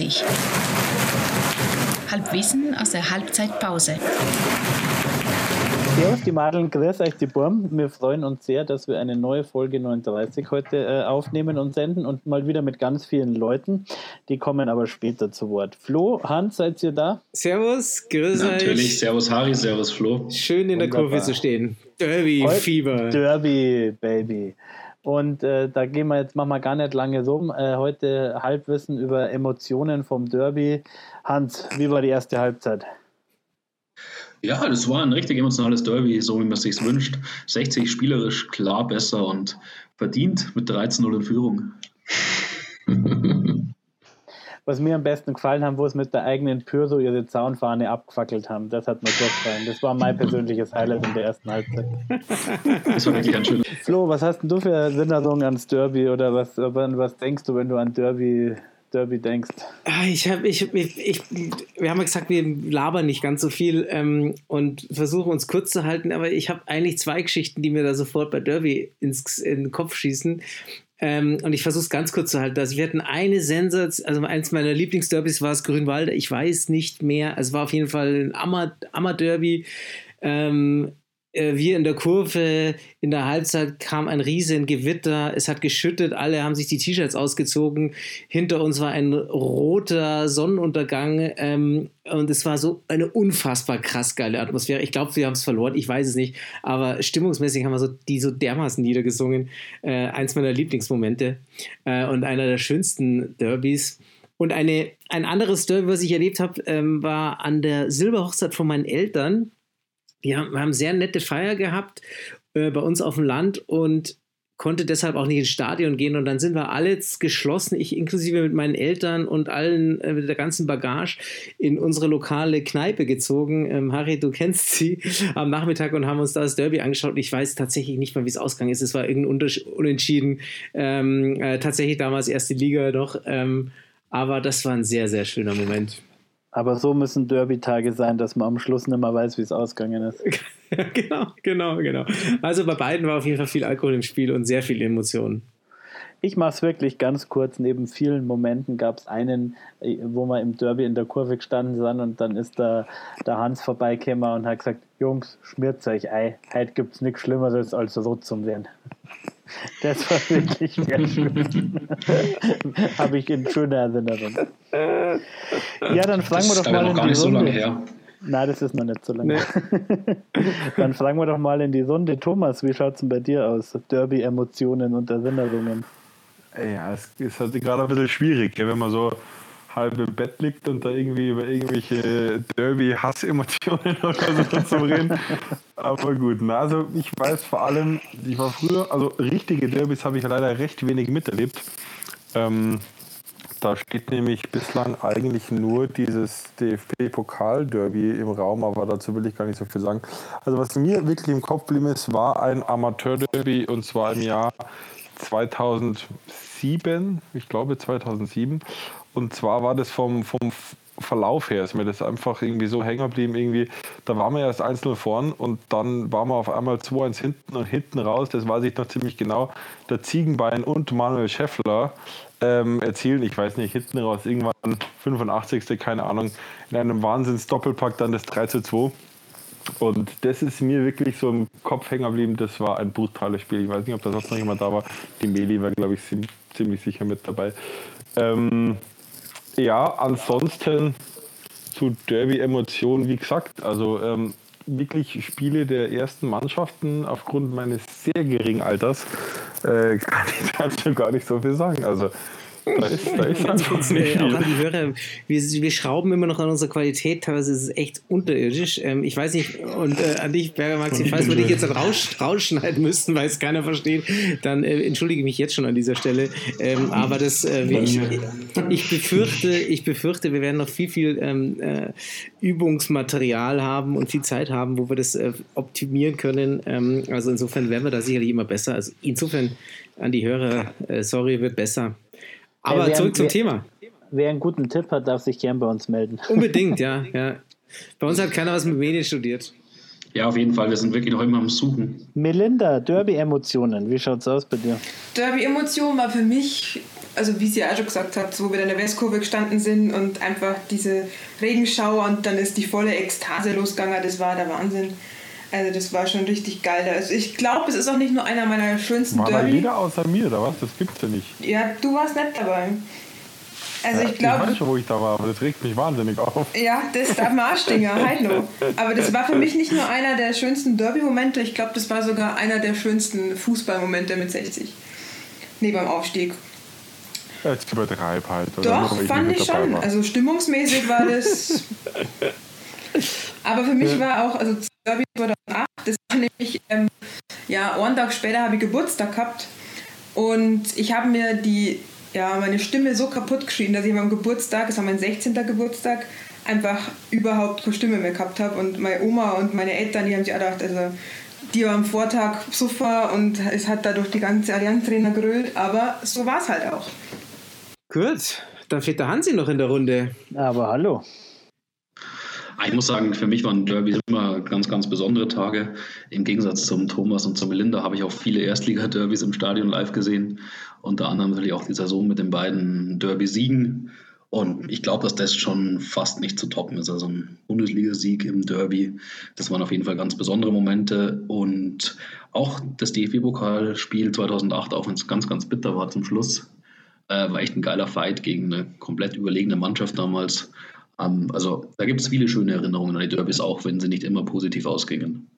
39. Halbwissen aus der Halbzeitpause. Servus, die Madeln, grüß euch, die Burm. Wir freuen uns sehr, dass wir eine neue Folge 39 heute äh, aufnehmen und senden und mal wieder mit ganz vielen Leuten. Die kommen aber später zu Wort. Flo, Hans, seid ihr da? Servus, grüß euch. Natürlich, Servus Harry, Servus Flo. Schön in der Wunderbar. Kurve zu stehen. Derby-Fieber. Derby, Baby. Und äh, da gehen wir jetzt, machen wir gar nicht lange rum. Äh, heute Halbwissen über Emotionen vom Derby. Hans, wie war die erste Halbzeit? Ja, das war ein richtig emotionales Derby, so wie man es sich wünscht. 60 spielerisch klar besser und verdient mit 13-0 in Führung. Was mir am besten gefallen haben, wo es mit der eigenen Pyrso ihre Zaunfahne abgefackelt haben. Das hat mir gut gefallen. Das war mein persönliches Highlight in der ersten Halbzeit. Das war wirklich ein schöner. Flo, was hast denn du für Erinnerungen ans Derby oder was, was denkst du, wenn du an Derby, Derby denkst? Ah, Ich habe, ich, ich, ich, wir haben ja gesagt, wir labern nicht ganz so viel ähm, und versuchen uns kurz zu halten, aber ich habe eigentlich zwei Geschichten, die mir da sofort bei Derby ins, in den Kopf schießen. Ähm, und ich versuche es ganz kurz zu halten. Also wir hatten eine Sensation, also eins meiner Lieblingsderbys war es Grünwalde, ich weiß nicht mehr. Es war auf jeden Fall ein Ammer- Ammer-Derby. Ähm, äh, wir in der Kurve, in der Halbzeit kam ein riesen Gewitter, es hat geschüttet, alle haben sich die T-Shirts ausgezogen, hinter uns war ein roter Sonnenuntergang ähm, und es war so eine unfassbar krass geile Atmosphäre. Ich glaube, wir haben es verloren, ich weiß es nicht, aber stimmungsmäßig haben wir so, die so dermaßen niedergesungen. Äh, eins meiner Lieblingsmomente äh, und einer der schönsten Derbys. Und eine, ein anderes Derby, was ich erlebt habe, ähm, war an der Silberhochzeit von meinen Eltern wir haben, wir haben sehr nette Feier gehabt äh, bei uns auf dem Land und konnte deshalb auch nicht ins Stadion gehen und dann sind wir alle geschlossen, ich inklusive mit meinen Eltern und allen äh, mit der ganzen Bagage in unsere lokale Kneipe gezogen. Ähm, Harry, du kennst sie am Nachmittag und haben uns da das Derby angeschaut. Ich weiß tatsächlich nicht mal, wie es ausgegangen ist. Es war irgendein Unters Unentschieden. Ähm, äh, tatsächlich damals erste Liga noch. Ähm, aber das war ein sehr, sehr schöner Moment. Aber so müssen Derby-Tage sein, dass man am Schluss nicht mehr weiß, wie es ausgegangen ist. Genau, genau, genau. Also bei beiden war auf jeden Fall viel Alkohol im Spiel und sehr viele Emotionen. Ich mache es wirklich ganz kurz. Neben vielen Momenten gab es einen, äh, wo wir im Derby in der Kurve gestanden sind und dann ist der, der Hans vorbeigekommen und hat gesagt, Jungs, schmiert euch ei. Heute gibt es nichts Schlimmeres als rot zum werden. Das war wirklich sehr schön. Habe ich in schöner Erinnerung. Ja, dann fragen wir Das doch ist mal noch in gar die nicht so Runde. lange her. Nein, das ist noch nicht so lange. Dann fragen wir doch mal in die Runde. Thomas, wie schaut es denn bei dir aus? Derby-Emotionen und Erinnerungen. Ja, es ist halt gerade ein bisschen schwierig, wenn man so halb im Bett liegt und da irgendwie über irgendwelche Derby-Hassemotionen oder so zu reden. Aber gut, na, also ich weiß vor allem, ich war früher, also richtige Derbys habe ich leider recht wenig miterlebt. Ähm, da steht nämlich bislang eigentlich nur dieses DFB-Pokal-Derby im Raum, aber dazu will ich gar nicht so viel sagen. Also was mir wirklich im Kopf geblieben ist, war ein Amateur-Derby und zwar im Jahr 2007, ich glaube 2007. Und zwar war das vom, vom Verlauf her, ist mir das einfach irgendwie so hängen geblieben. Irgendwie, da waren wir erst einzeln vorn und dann waren wir auf einmal 2-1 hinten und hinten raus, das weiß ich noch ziemlich genau, der Ziegenbein und Manuel Schäffler ähm, erzielen, ich weiß nicht, hinten raus, irgendwann 85. keine Ahnung, in einem Wahnsinns-Doppelpack dann das 3 zu 2. Und das ist mir wirklich so im Kopf hängen geblieben. Das war ein brutales Spiel. Ich weiß nicht, ob da sonst noch jemand da war. Die Meli war, glaube ich, ziemlich sicher mit dabei. Ähm, ja, ansonsten zu Derby-Emotionen, wie gesagt, also ähm, wirklich Spiele der ersten Mannschaften aufgrund meines sehr geringen Alters äh, kann ich dazu gar nicht so viel sagen. Also da ist, da ist einfach nicht Nee, auch viel. an die Hörer, wir, wir schrauben immer noch an unserer Qualität, teilweise ist es echt unterirdisch. Ähm, ich weiß nicht, und äh, an dich, Berger Maxi, falls wir dich jetzt raus, rausschneiden müssten, weil es keiner versteht, dann äh, entschuldige ich mich jetzt schon an dieser Stelle. Ähm, aber das, äh, ich, ich, befürchte, ich befürchte, wir werden noch viel, viel ähm, äh, Übungsmaterial haben und viel Zeit haben, wo wir das äh, optimieren können. Ähm, also insofern werden wir da sicherlich immer besser. Also insofern an die Hörer, äh, sorry, wird besser. Aber wer- zurück zum wer- Thema. Wer einen guten Tipp hat, darf sich gern bei uns melden. Unbedingt, ja, ja. Bei uns hat keiner was mit Medien studiert. Ja, auf jeden Fall. Wir sind wirklich noch immer am Suchen. Melinda, Derby-Emotionen, wie schaut's aus bei dir? Derby-Emotion war für mich also wie sie ja auch schon gesagt hat, wo wir in der Westkurve gestanden sind und einfach diese Regenschauer und dann ist die volle Ekstase losgegangen, das war der Wahnsinn. Also das war schon richtig geil. Also ich glaube, es ist auch nicht nur einer meiner schönsten War Derby. jeder außer mir, oder was? Das gibt's ja nicht. Ja, du warst nicht dabei. Also ich Ich glaube, weiß schon, wo ich da war, aber das regt mich wahnsinnig auf. ja, das darf man Arschdinger, halt noch. Aber das war für mich nicht nur einer der schönsten Derby-Momente, ich glaube, das war sogar einer der schönsten Fußballmomente mit 60. Nee, beim Aufstieg. Jetzt übertreib halt. Oder Doch, weil fand ich schon. war. Also stimmungsmäßig war das. Aber für mich war auch, also Derby 2008, das war nämlich, ähm, ja, einen Tag später habe ich Geburtstag gehabt und ich habe mir die, ja, meine Stimme so kaputt geschrien, dass ich beim Geburtstag, das war mein 16. Geburtstag, einfach überhaupt keine Stimme mehr gehabt habe und meine Oma und meine Eltern, die haben sich auch gedacht, also die war am Vortag super und es hat dadurch die ganze Allianz Trainer gerölt, aber so war es halt auch. Gut, dann fehlt der Hansi noch in der Runde. Aber hallo. Ich muss sagen, für mich waren Derbys immer ganz, ganz besondere Tage. Im Gegensatz zum Thomas und zur Melinda habe ich auch viele Erstliga-Derbys im Stadion live gesehen. Unter anderem natürlich auch die Saison mit den beiden Derby-Siegen. Und ich glaube, dass das schon fast nicht zu toppen ist. Also ein Bundesligasieg im Derby, das waren auf jeden Fall ganz besondere Momente. Und auch das DFB-Pokalspiel 2008, auch wenn es ganz, ganz bitter war zum Schluss, äh, war echt ein geiler Fight gegen eine komplett überlegene Mannschaft damals. Ähm, also da gibt es viele schöne Erinnerungen an die Derbys, auch wenn sie nicht immer positiv ausgingen.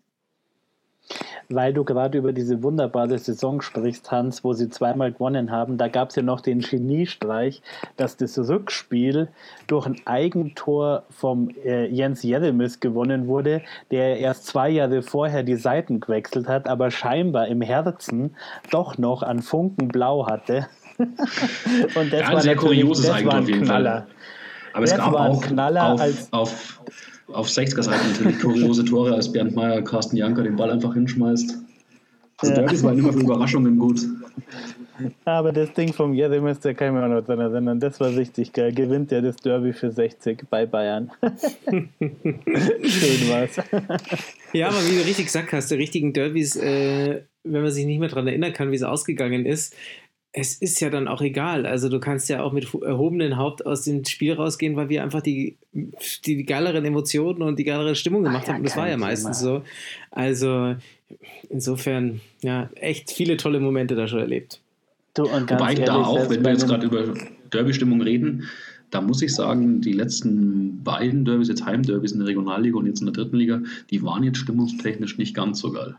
Weil du gerade über diese wunderbare Saison sprichst, Hans, wo sie zweimal gewonnen haben, da gab es ja noch den Geniestreich, dass das Rückspiel durch ein Eigentor vom äh, Jens Jeremis gewonnen wurde, der erst zwei Jahre vorher die Seiten gewechselt hat, aber scheinbar im Herzen doch noch an Funken blau hatte. Und das Ja, ein war sehr natürlich- kurioses das Eigentor ein auf jeden Fall. Aber es gab auch Knaller auf, als- auf, auf 60er-Seite natürlich kuriose Tore, als Bernd Meyer, Carsten Janker den Ball einfach hinschmeißt. Also Ja. Derbys waren immer für Überraschungen gut. Aber das Ding vom Jeremis, da kann ich mir auch noch dran erinnern, das war richtig geil. Gewinnt ja das Derby für 60 bei Bayern. Schön war's. Ja, aber wie du richtig gesagt hast, die richtigen Derbys, äh, wenn man sich nicht mehr daran erinnern kann, wie es ausgegangen ist, es ist ja dann auch egal. Also du kannst ja auch mit erhobenen Haupt aus dem Spiel rausgehen, weil wir einfach die, die, die geileren Emotionen und die geilere Stimmung gemacht Ach haben. Das war ja meistens Thema. so. Also insofern, ja, echt viele tolle Momente da schon erlebt. Du, und ganz Wobei ehrlich, da auch, wenn wir jetzt gerade über Derby-Stimmung reden, da muss ich sagen, die letzten beiden Derbys, jetzt Heimderbys in der Regionalliga und jetzt in der dritten Liga, die waren jetzt stimmungstechnisch nicht ganz so geil.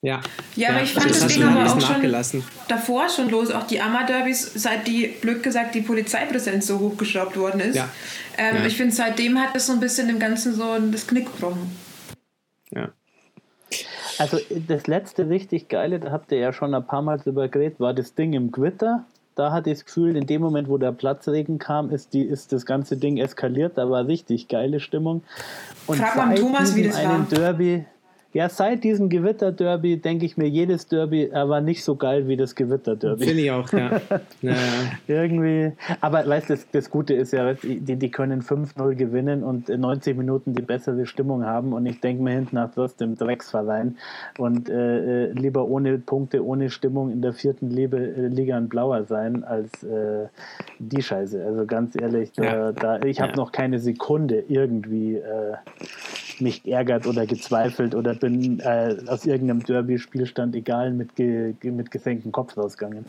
Ja, Ja, aber ich fand, das das ein aber auch schon davor schon los, auch die Ammer-Derbys, seit die, blöd gesagt, die Polizeipräsenz so hochgeschraubt worden ist. Ja. Ähm, Ja. Ich finde, seitdem hat das so ein bisschen dem Ganzen so das Knick gebrochen. Ja. Also das letzte richtig geile, da habt ihr ja schon ein paar Mal drüber geredet, war das Ding im Gewitter. Da hatte ich das Gefühl, in dem Moment, wo der Platzregen kam, ist, die, ist das ganze Ding eskaliert. Da war richtig geile Stimmung. Und Frag mal Thomas, wie das war. einen Derby, ja, seit diesem Gewitter-Derby denke ich mir, jedes Derby äh, war nicht so geil wie das Gewitter-Derby. Finde ich auch, ja. ja. Irgendwie. Aber weißt du, das, das Gute ist ja, die, die können 5-0 gewinnen und in 90 Minuten die bessere Stimmung haben. Und ich denke mir hinten nach trotzdem Drecksverein. Und äh, äh, lieber ohne Punkte, ohne Stimmung in der vierten äh, Liga ein Blauer sein, als äh, die Scheiße. Also ganz ehrlich, da, Ja. da, ich habe Ja. noch keine Sekunde irgendwie äh, mich geärgert oder gezweifelt oder bin äh, aus irgendeinem Derby-Spielstand egal mit, ge, mit gesenktem Kopf rausgegangen.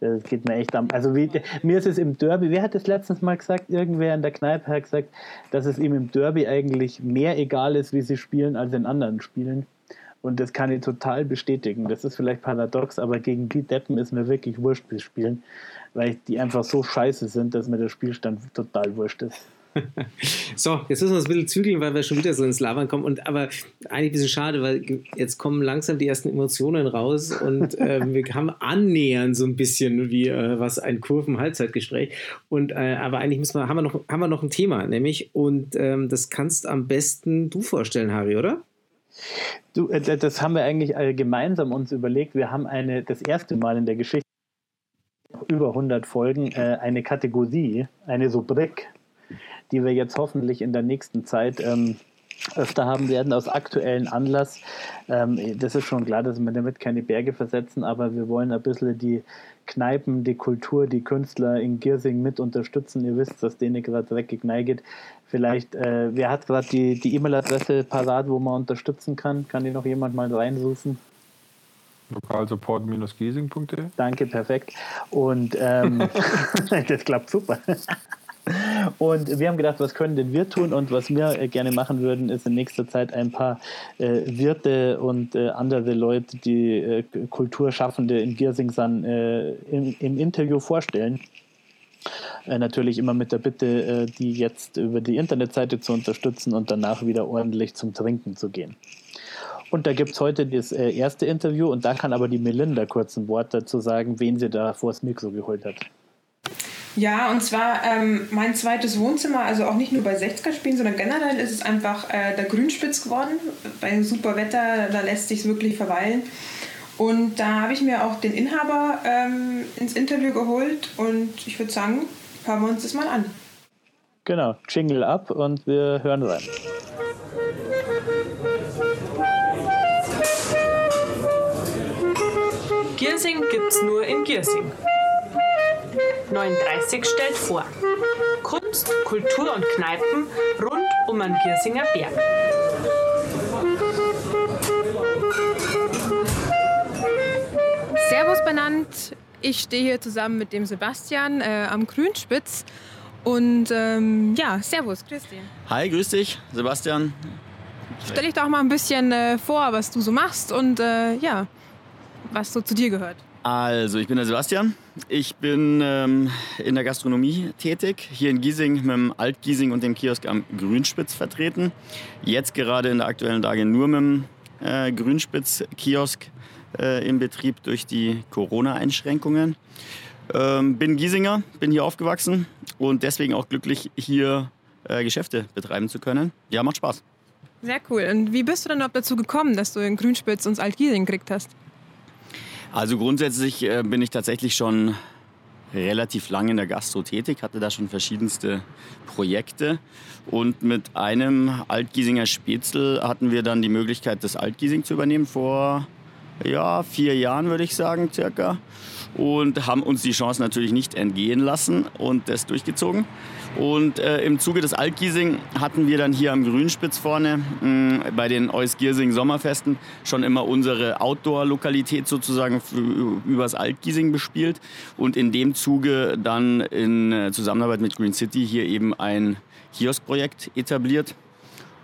Das geht mir echt am. Also wie, mir ist es im Derby, wer hat das letztens mal gesagt? Irgendwer in der Kneipe hat gesagt, dass es ihm im Derby eigentlich mehr egal ist, wie sie spielen, als in anderen Spielen. Und das kann ich total bestätigen. Das ist vielleicht paradox, aber gegen die Deppen ist mir wirklich wurscht, wie sie spielen, weil die einfach so scheiße sind, dass mir der Spielstand total wurscht ist. So, jetzt müssen wir uns ein bisschen zügeln, weil wir schon wieder so ins Labern kommen. Und aber eigentlich ein bisschen schade, weil jetzt kommen langsam die ersten Emotionen raus und ähm, wir haben annähernd so ein bisschen wie äh, was ein Kurven-Halbzeitgespräch. Und äh, aber eigentlich müssen wir, haben wir noch, haben wir noch ein Thema, nämlich, und ähm, das kannst am besten du vorstellen, Harry, oder? Du, äh, das haben wir eigentlich äh, gemeinsam uns überlegt. Wir haben eine, das erste Mal in der Geschichte über 100 Folgen äh, eine Kategorie, eine Rubrik, die wir jetzt hoffentlich in der nächsten Zeit ähm, öfter haben werden aus aktuellen Anlass. Ähm, das ist schon klar, dass wir damit keine Berge versetzen, aber wir wollen ein bisschen die Kneipen, die Kultur, die Künstler in Giersing mit unterstützen. Ihr wisst, dass denen gerade dreckig neiget. Vielleicht, äh, wer hat gerade die, die E-Mail-Adresse parat, wo man unterstützen kann? Kann die noch jemand mal reinrufen? Lokalsupport-giesing.de. Danke, perfekt. Und ähm, das klappt super. Und wir haben gedacht, was können denn wir tun? Und was wir äh, gerne machen würden, ist in nächster Zeit ein paar äh, Wirte und äh, andere Leute, die äh, Kulturschaffende in Giersing sind, äh, im, im, Interview vorstellen. Äh, natürlich immer mit der Bitte, die jetzt über die Internetseite zu unterstützen und danach wieder ordentlich zum Trinken zu gehen. Und da gibt es heute das erste Interview und da kann aber die Melinda kurz ein Wort dazu sagen, wen sie da vors Mikro geholt hat. Ja, und zwar ähm, mein zweites Wohnzimmer, also auch nicht nur bei 60er-Spielen, sondern generell ist es einfach äh, der Grünspitz geworden. Bei super Wetter, da lässt sich wirklich verweilen. Und da habe ich mir auch den Inhaber ähm, ins Interview geholt und ich würde sagen, hören wir uns das mal an. Genau, Jingle ab und wir hören rein. Giersing gibt's nur in Giersing. 39 stellt vor. Kunst, Kultur und Kneipen rund um den Giersinger Berg. Servus benannt. Ich stehe hier zusammen mit dem Sebastian äh, am Grünspitz. Und ähm, ja, Servus, grüß dich. Hi, grüß dich, Sebastian. Stell dich doch mal ein bisschen äh, vor, was du so machst und äh, ja, was so zu dir gehört. Also, ich bin der Sebastian. Ich bin ähm, in der Gastronomie tätig, hier in Giesing mit dem Alt-Giesing und dem Kiosk am Grünspitz vertreten. Jetzt gerade in der aktuellen Lage nur mit dem äh, Grünspitz-Kiosk äh, im Betrieb durch die Corona-Einschränkungen. Ähm, bin Giesinger, bin hier aufgewachsen und deswegen auch glücklich, hier äh, Geschäfte betreiben zu können. Ja, macht Spaß. Sehr cool. Und wie bist du denn überhaupt dazu gekommen, dass du in Grünspitz und Alt-Giesing gekriegt hast? Also grundsätzlich äh, bin ich tatsächlich schon relativ lange in der Gastro tätig, hatte da schon verschiedenste Projekte. Und mit einem Altgiesinger Spätzle hatten wir dann die Möglichkeit, das Altgiesing zu übernehmen vor ja, vier Jahren, würde ich sagen, circa und haben uns die Chance natürlich nicht entgehen lassen und das durchgezogen. Und äh, im Zuge des Altgiesing hatten wir dann hier am Grünspitz vorne mh, bei den Eusgiersing Sommerfesten schon immer unsere Outdoor-Lokalität sozusagen übers Altgiesing bespielt und in dem Zuge dann in äh, Zusammenarbeit mit Green City hier eben ein Kioskprojekt etabliert.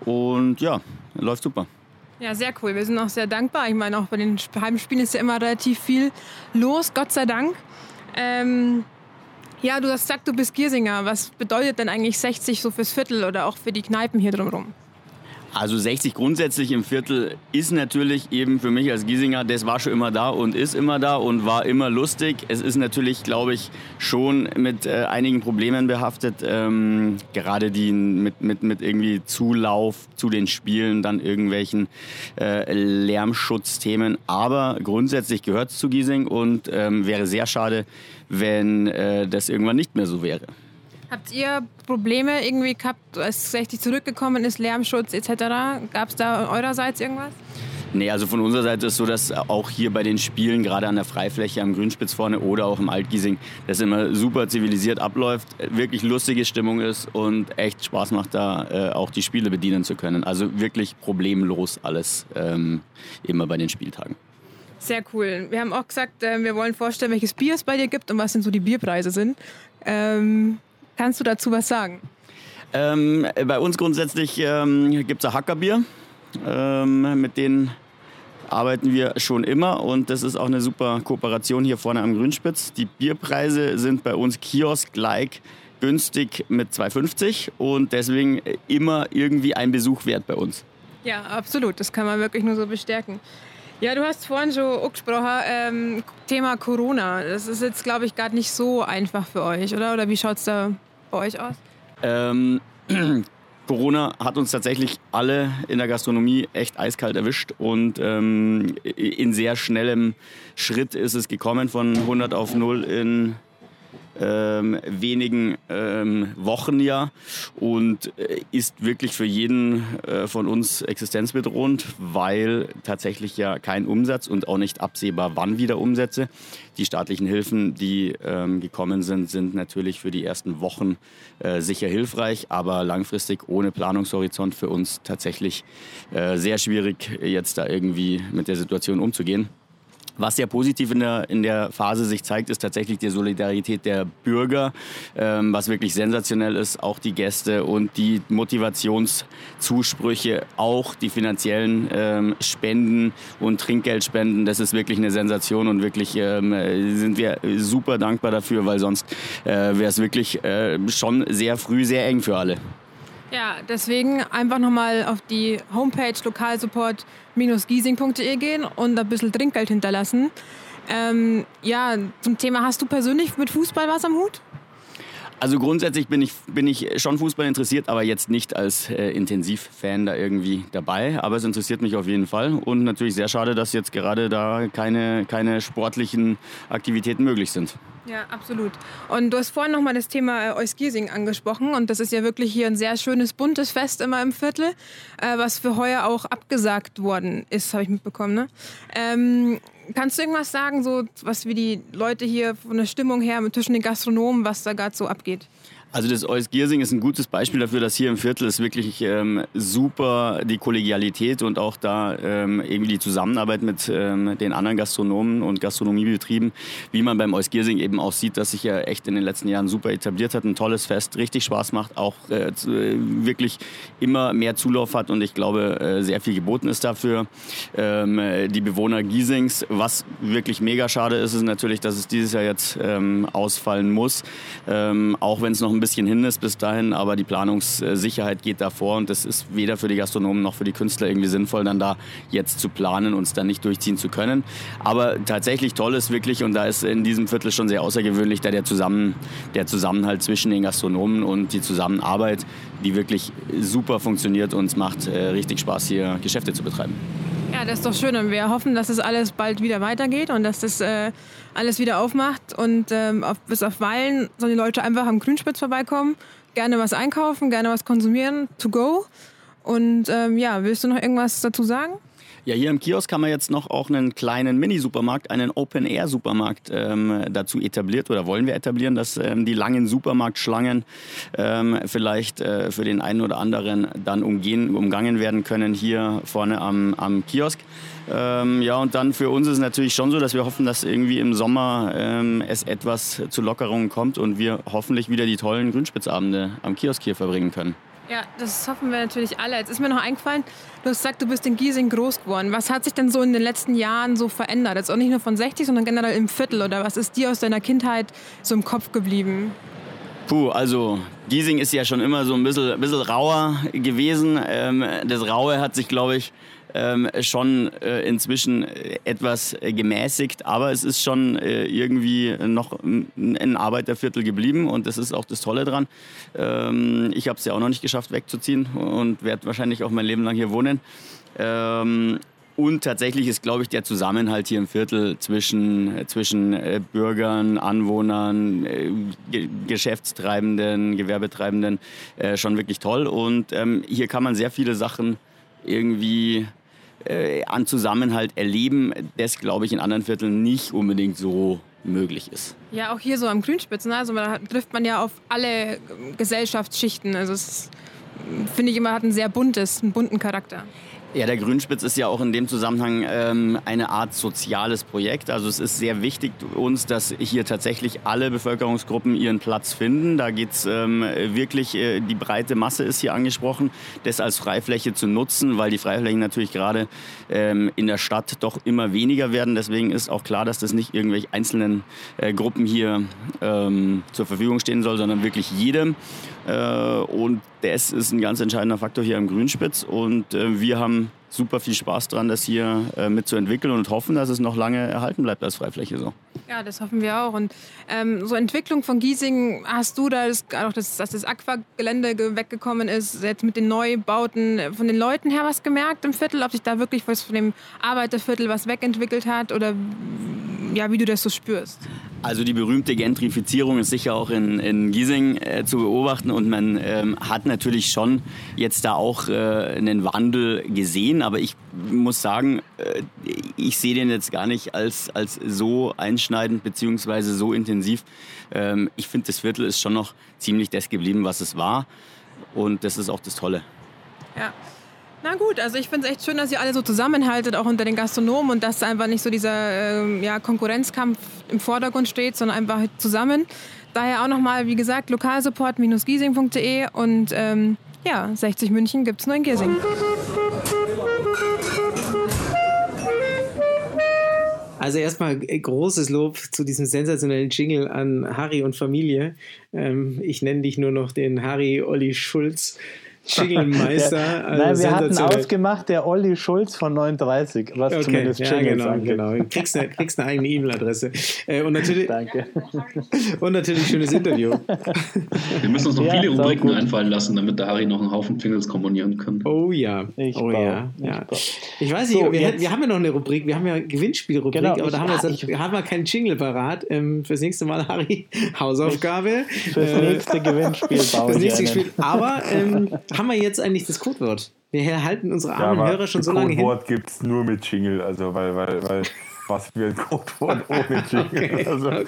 Und ja, läuft super. Ja, sehr cool. Wir sind auch sehr dankbar. Ich meine, auch bei den Heimspielen ist ja immer relativ viel los, Gott sei Dank. Ähm, ja, du hast gesagt, du bist Giersinger. Was bedeutet denn eigentlich 60 so fürs Viertel oder auch für die Kneipen hier drumherum? Also 60 grundsätzlich im Viertel ist natürlich eben für mich als Giesinger, das war schon immer da und ist immer da und war immer lustig. Es ist natürlich, glaube ich, schon mit äh, einigen Problemen behaftet, ähm, gerade die mit, mit, mit irgendwie Zulauf zu den Spielen, dann irgendwelchen äh, Lärmschutzthemen. Aber grundsätzlich gehört es zu Giesing und ähm, wäre sehr schade, wenn äh, das irgendwann nicht mehr so wäre. Habt ihr Probleme irgendwie gehabt, als 60 zurückgekommen ist, Lärmschutz etc.? Gab es da eurerseits irgendwas? Nee, also von unserer Seite ist es so, dass auch hier bei den Spielen, gerade an der Freifläche am Grünspitz vorne oder auch im Altgiesing, das immer super zivilisiert abläuft, wirklich lustige Stimmung ist und echt Spaß macht, da äh, auch die Spiele bedienen zu können. Also wirklich problemlos alles ähm, immer bei den Spieltagen. Sehr cool. Wir haben auch gesagt, äh, wir wollen vorstellen, welches Bier es bei dir gibt und was denn so die Bierpreise sind. Ähm, Kannst du dazu was sagen? Ähm, bei uns grundsätzlich ähm, gibt es ein Hackerbier. Ähm, mit denen arbeiten wir schon immer und das ist auch eine super Kooperation hier vorne am Grünspitz. Die Bierpreise sind bei uns Kiosk-like günstig mit 2,50 und deswegen immer irgendwie ein Besuch wert bei uns. Ja, absolut. Das kann man wirklich nur so bestärken. Ja, du hast vorhin schon angesprochen, ähm, Thema Corona. Das ist jetzt, glaube ich, gerade nicht so einfach für euch, oder? Oder wie schaut es da bei euch aus? Ähm, Corona hat uns tatsächlich alle in der Gastronomie echt eiskalt erwischt und ähm, in sehr schnellem Schritt ist es gekommen von 100 auf 0 in ähm, wenigen ähm, Wochen ja und äh, ist wirklich für jeden äh, von uns existenzbedrohend, weil tatsächlich ja kein Umsatz und auch nicht absehbar, wann wieder Umsätze. Die staatlichen Hilfen, die ähm, gekommen sind, sind natürlich für die ersten Wochen äh, sicher hilfreich, aber langfristig ohne Planungshorizont für uns tatsächlich äh, sehr schwierig, jetzt da irgendwie mit der Situation umzugehen. Was sehr positiv in der, in der Phase sich zeigt, ist tatsächlich die Solidarität der Bürger, ähm, was wirklich sensationell ist. Auch die Gäste und die Motivationszusprüche, auch die finanziellen ähm, Spenden und Trinkgeldspenden. Das ist wirklich eine Sensation und wirklich ähm, sind wir super dankbar dafür, weil sonst äh, wäre es wirklich äh, schon sehr früh sehr eng für alle. Ja, deswegen einfach nochmal auf die Homepage lokalsupport-giesing.de gehen und ein bisschen Trinkgeld hinterlassen. Ähm, ja, zum Thema, hast du persönlich mit Fußball was am Hut? Also grundsätzlich bin ich, bin ich schon Fußball interessiert, aber jetzt nicht als äh, Intensivfan da irgendwie dabei. Aber es interessiert mich auf jeden Fall. Und natürlich sehr schade, dass jetzt gerade da keine, keine sportlichen Aktivitäten möglich sind. Ja, absolut. Und du hast vorhin nochmal das Thema äh, Euskiersing angesprochen. Und das ist ja wirklich hier ein sehr schönes, buntes Fest immer im Viertel, äh, was für heuer auch abgesagt worden ist, habe ich mitbekommen. Ne? Ähm, Kannst du irgendwas sagen, so was wie die Leute hier von der Stimmung her zwischen den Gastronomen, was da gerade so abgeht? Also das Eus Giersing ist ein gutes Beispiel dafür, dass hier im Viertel ist wirklich ähm, super die Kollegialität und auch da ähm, irgendwie die Zusammenarbeit mit ähm, den anderen Gastronomen und Gastronomiebetrieben, wie man beim Eus Giersing eben auch sieht, dass sich ja echt in den letzten Jahren super etabliert hat, ein tolles Fest, richtig Spaß macht, auch äh, wirklich immer mehr Zulauf hat und ich glaube äh, sehr viel geboten ist dafür. Ähm, die Bewohner Giesings, was wirklich mega schade ist, ist natürlich, dass es dieses Jahr jetzt ähm, ausfallen muss, ähm, auch wenn es noch ein bisschen hin ist bis dahin, aber die Planungssicherheit geht davor und das ist weder für die Gastronomen noch für die Künstler irgendwie sinnvoll, dann da jetzt zu planen und es dann nicht durchziehen zu können. Aber tatsächlich toll ist wirklich, und da ist in diesem Viertel schon sehr außergewöhnlich, da der, Zusammen, der Zusammenhalt zwischen den Gastronomen und die Zusammenarbeit, die wirklich super funktioniert und es macht äh, richtig Spaß, hier Geschäfte zu betreiben. Ja, das ist doch schön und wir hoffen, dass es das alles bald wieder weitergeht und dass das äh, alles wieder aufmacht und ähm, auf, bis auf Weilen sollen die Leute einfach am Grünspitz vorbeikommen, gerne was einkaufen, gerne was konsumieren, to go. Und ähm, ja, willst du noch irgendwas dazu sagen? Ja, hier im Kiosk haben wir jetzt noch auch einen kleinen Mini-Supermarkt, einen Open-Air-Supermarkt ähm, dazu etabliert oder wollen wir etablieren, dass ähm, die langen Supermarktschlangen ähm, vielleicht äh, für den einen oder anderen dann umgehen, umgangen werden können hier vorne am, am Kiosk. Ähm, ja, und dann für uns ist es natürlich schon so, dass wir hoffen, dass irgendwie im Sommer ähm, es etwas zu Lockerungen kommt und wir hoffentlich wieder die tollen Grünspitzabende am Kiosk hier verbringen können. Ja, das hoffen wir natürlich alle. Jetzt ist mir noch eingefallen, du hast gesagt, du bist in Giesing groß geworden. Was hat sich denn so in den letzten Jahren so verändert? Jetzt auch nicht nur von 60, sondern generell im Viertel. Oder was ist dir aus deiner Kindheit so im Kopf geblieben? Puh, also Giesing ist ja schon immer so ein bisschen, bisschen rauer gewesen. Ähm, das Raue hat sich, glaube ich, ähm, schon äh, inzwischen etwas gemäßigt, aber es ist schon äh, irgendwie noch ein Arbeiterviertel geblieben und das ist auch das Tolle dran. Ähm, ich habe es ja auch noch nicht geschafft wegzuziehen und werde wahrscheinlich auch mein Leben lang hier wohnen. Ähm, und tatsächlich ist, glaube ich, der Zusammenhalt hier im Viertel zwischen, zwischen äh, Bürgern, Anwohnern, äh, Geschäftstreibenden, Gewerbetreibenden äh, schon wirklich toll. Und ähm, hier kann man sehr viele Sachen irgendwie äh, an Zusammenhalt erleben, das, glaube ich, in anderen Vierteln nicht unbedingt so möglich ist. Ja, auch hier so am Grünspitzen, also da trifft man ja auf alle Gesellschaftsschichten. Also es finde ich immer hat ein sehr buntes, einen bunten Charakter. Ja, der Grünspitz ist ja auch in dem Zusammenhang ähm, eine Art soziales Projekt. Also es ist sehr wichtig uns, dass hier tatsächlich alle Bevölkerungsgruppen ihren Platz finden. Da geht's ähm, wirklich, äh, die breite Masse ist hier angesprochen, das als Freifläche zu nutzen, weil die Freiflächen natürlich gerade ähm, in der Stadt doch immer weniger werden. Deswegen ist auch klar, dass das nicht irgendwelche einzelnen äh, Gruppen hier ähm, zur Verfügung stehen soll, sondern wirklich jedem. Äh, und das ist ein ganz entscheidender Faktor hier am Grünspitz. Und äh, wir haben super viel Spaß dran, das hier äh, mitzuentwickeln und hoffen, dass es noch lange erhalten bleibt als Freifläche so. Ja, das hoffen wir auch. Und ähm, so Entwicklung von Giesing, hast du da, das, auch das, dass das Aquagelände weggekommen ist, jetzt mit den Neubauten von den Leuten her was gemerkt im Viertel, ob sich da wirklich was von dem Arbeiterviertel was wegentwickelt hat oder ja, wie du das so spürst? Also die berühmte Gentrifizierung ist sicher auch in, in Giesing äh, zu beobachten und man ähm, hat natürlich schon jetzt da auch äh, einen Wandel gesehen, aber ich muss sagen, äh, ich sehe den jetzt gar nicht als, als so einschneidend beziehungsweise so intensiv. Ähm, ich finde, das Viertel ist schon noch ziemlich das geblieben, was es war und das ist auch das Tolle. Ja. Na gut, also ich finde es echt schön, dass ihr alle so zusammenhaltet, auch unter den Gastronomen und dass einfach nicht so dieser ähm, ja, Konkurrenzkampf im Vordergrund steht, sondern einfach zusammen. Daher auch nochmal, wie gesagt, lokalsupport-giesing.de und ähm, ja, 60 München gibt es nur in Giesing. Also erstmal großes Lob zu diesem sensationellen Jingle an Harry und Familie. Ähm, ich nenne dich nur noch den Harry Olli Schulz. Jingle-Meister. Also Nein, wir hatten ausgemacht, der Olli Schulz von 39, was okay, zumindest ja, Jingles genau, angeht. genau. Du kriegst eine, kriegst eine eigene E-Mail-Adresse. Äh, und natürlich, Danke. Und natürlich schönes Interview. Wir müssen uns noch ja, viele Rubriken einfallen lassen, damit der Harry noch einen Haufen Jingles komponieren kann. Oh ja. Ich oh ja. Ich, ja. ich weiß nicht, so, wir, wir, haben ja noch eine Rubrik, wir haben ja Gewinnspielrubrik, Genau, aber da ich- haben wir, ah, gesagt, haben wir keinen Jingle parat. Ähm, fürs nächste Mal, Harry, Hausaufgabe. Fürs Äh, nächste Gewinnspiel baue das ich nächste. Spiel. Aber ähm, haben wir jetzt eigentlich das Codewort? Wir halten unsere Ja, armen aber Hörer schon so lange hin. Codewort gibt es nur mit Jingle, also weil, weil, weil was für ein Codewort ohne Jingle. Also da will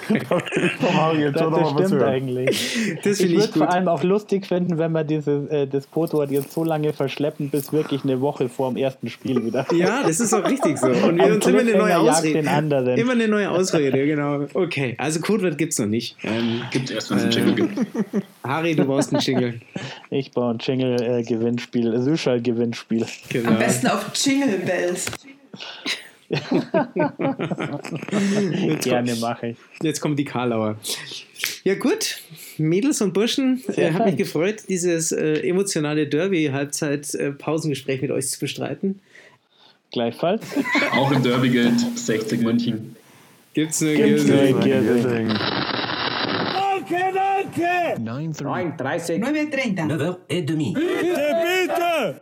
ich jetzt Das, schon das stimmt hören. eigentlich. Das Ich würde ich vor allem auch lustig finden, wenn wir diese, äh, das Codewort jetzt so lange verschleppen, bis wirklich eine Woche vor dem ersten Spiel wieder. Ja, das ist auch richtig so. Und wir Ein uns immer eine neue Ausrede. den anderen. Immer eine neue Ausrede, genau. Okay, also Codewort gibt es noch nicht. Ähm, Gibt es erst, wenn es einen Jingle gibt. Harry, du brauchst einen Jingle. Ich baue ein Jingle-Gewinnspiel, äh, Süschal-Gewinnspiel. Genau. Am besten auf Jingle Bells. Gerne mache ich. Jetzt kommt die Karlauer. Ja gut, Mädels und Burschen, äh, hat mich gefreut, dieses äh, emotionale Derby-Halbzeit-Pausengespräch mit euch zu bestreiten. Gleichfalls. Auch im Derby gilt 60 München. Gibt's nur Gibt's Gilse. nur Gilse. 9h30. 9.30 9h30. Bitte, bitte!